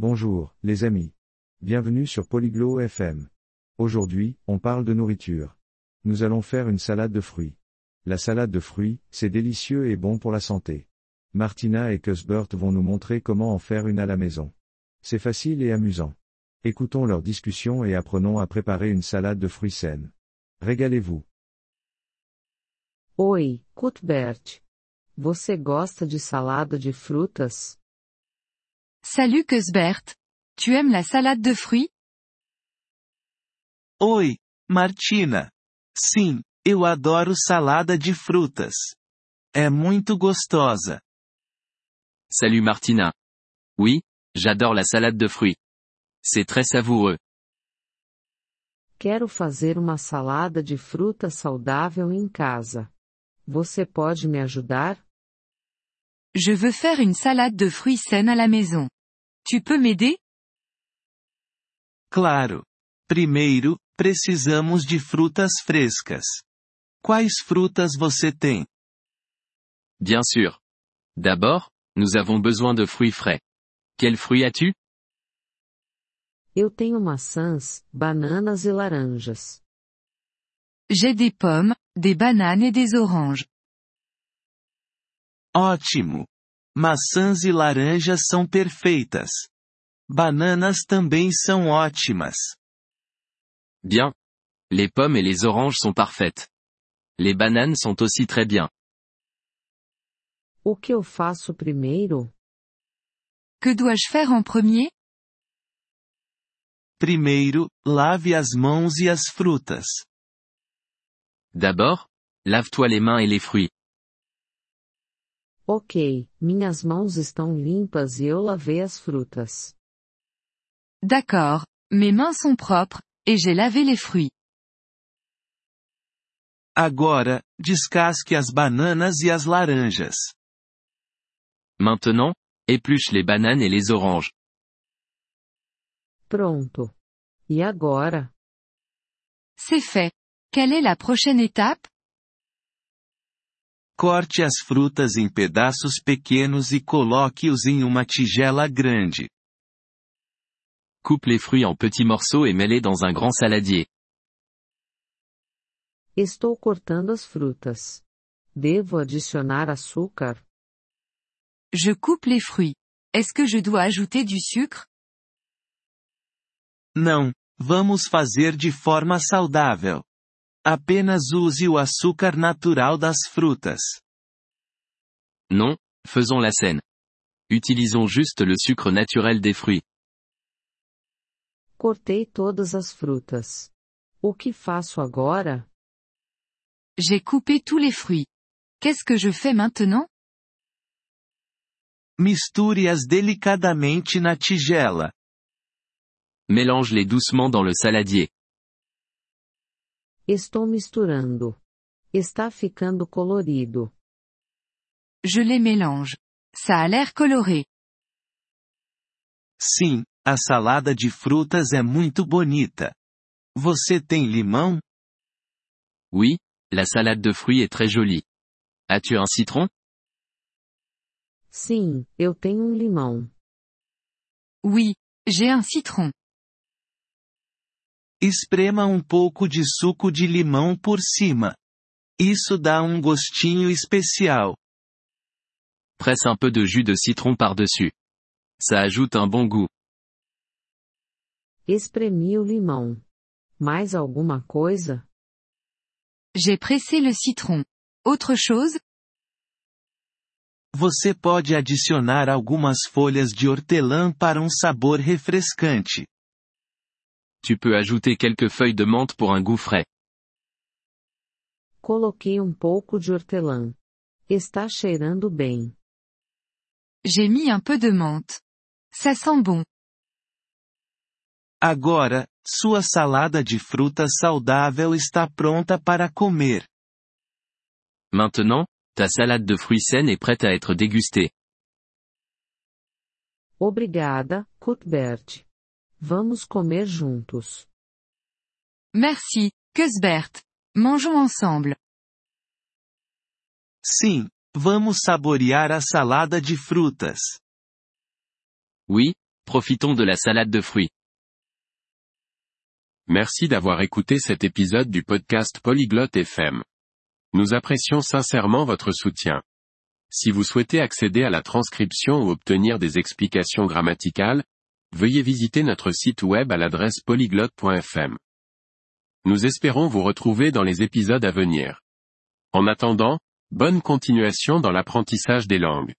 Bonjour, les amis. Bienvenue sur Polyglot FM. Aujourd'hui, on parle de nourriture. Nous allons faire une salade de fruits. La salade de fruits, c'est délicieux et bon pour la santé. Martina et Cuthbert vont nous montrer comment en faire une à la maison. C'est facile et amusant. Écoutons leur discussion et apprenons à préparer une salade de fruits saine. Régalez-vous. Oi, Cuthbert. Você gosta de salada de frutas? Salut Cuthbert. Tu aimes la salade de fruits? Oi, Martina. Sim, eu adoro salada de frutas. É muito gostosa. Salut Martina. Oui, j'adore la salade de fruits. C'est très savoureux. Quero fazer uma salada de fruta saudável em casa. Você pode me ajudar? Je veux faire une salade de fruits saine à la maison. Tu peux m'aider? Claro. Primeiro, precisamos de frutas frescas. Quais frutas você tem? Bien sûr. D'abord, nous avons besoin de fruits frais. Quels fruits as-tu? Eu tenho maçãs, bananas e laranjas. J'ai des pommes, des bananes et des oranges. Ótimo! Maçãs e laranjas são perfeitas. Bananas também são ótimas. Bien. Les pommes et les oranges sont parfaites. Les bananes sont aussi très bien. O que eu faço primeiro? Que dois-je faire en premier? Primeiro, lave as mãos e as frutas. D'abord, lave-toi les mains et les fruits. Ok, minhas mãos estão limpas e eu lavei as frutas. D'accord, mes mains sont propres, et j'ai lavé les fruits. Agora, descasque as bananas e as laranjas. Maintenant, épluche les bananes et les oranges. Pronto. E agora? C'est fait. Quelle est la prochaine étape? Corte as frutas em pedaços pequenos e coloque-os em uma tigela grande. Coupe les fruits en petits morceaux et mets-les dans un grand saladier. Estou cortando as frutas. Devo adicionar açúcar? Je coupe les fruits. Est-ce que je dois ajouter du sucre? Não, vamos fazer de forma saudável. Apenas use o açúcar natural das frutas. Non, faisons la scène. Utilisons juste le sucre naturel des fruits. Cortei todas as frutas. O que faço agora? J'ai coupé tous les fruits. Qu'est-ce que je fais maintenant? Misture-as delicadamente na tigela. Mélange-les doucement dans le saladier. Estou misturando. Está ficando colorido. Je les mélange. Ça a l'air coloré. Sim, a salada de frutas é muito bonita. Você tem limão? Oui, la salade de fruits est très jolie. As-tu un citron? Sim, eu tenho um limão. Oui, j'ai un citron. Esprema um pouco de suco de limão por cima. Isso dá um gostinho especial. Presse un peu de jus de citron par-dessus. Ça ajoute un bon goût. Espremi o limão. Mais alguma coisa? J'ai pressé le citron. Autre chose? Você pode adicionar algumas folhas de hortelã para um sabor refrescante. Tu peux ajouter quelques feuilles de menthe pour un goût frais. Coloquei um pouco de hortelã. Está cheirando bem. J'ai mis un peu de menthe. Ça sent bon. Agora, sua salada de frutas saudável está pronta para comer. Maintenant, ta salade de fruits saine est prête à être dégustée. Obrigada, Cuthbert. Vamos comer juntos. Merci, Cuthbert. Mangeons ensemble. Sim, vamos saborear a salada de frutas. Oui, profitons de la salade de fruits. Merci d'avoir écouté cet épisode du podcast Polyglotte FM. Nous apprécions sincèrement votre soutien. Si vous souhaitez accéder à la transcription ou obtenir des explications grammaticales, veuillez visiter notre site web à l'adresse polyglotte.fm. Nous espérons vous retrouver dans les épisodes à venir. En attendant, bonne continuation dans l'apprentissage des langues.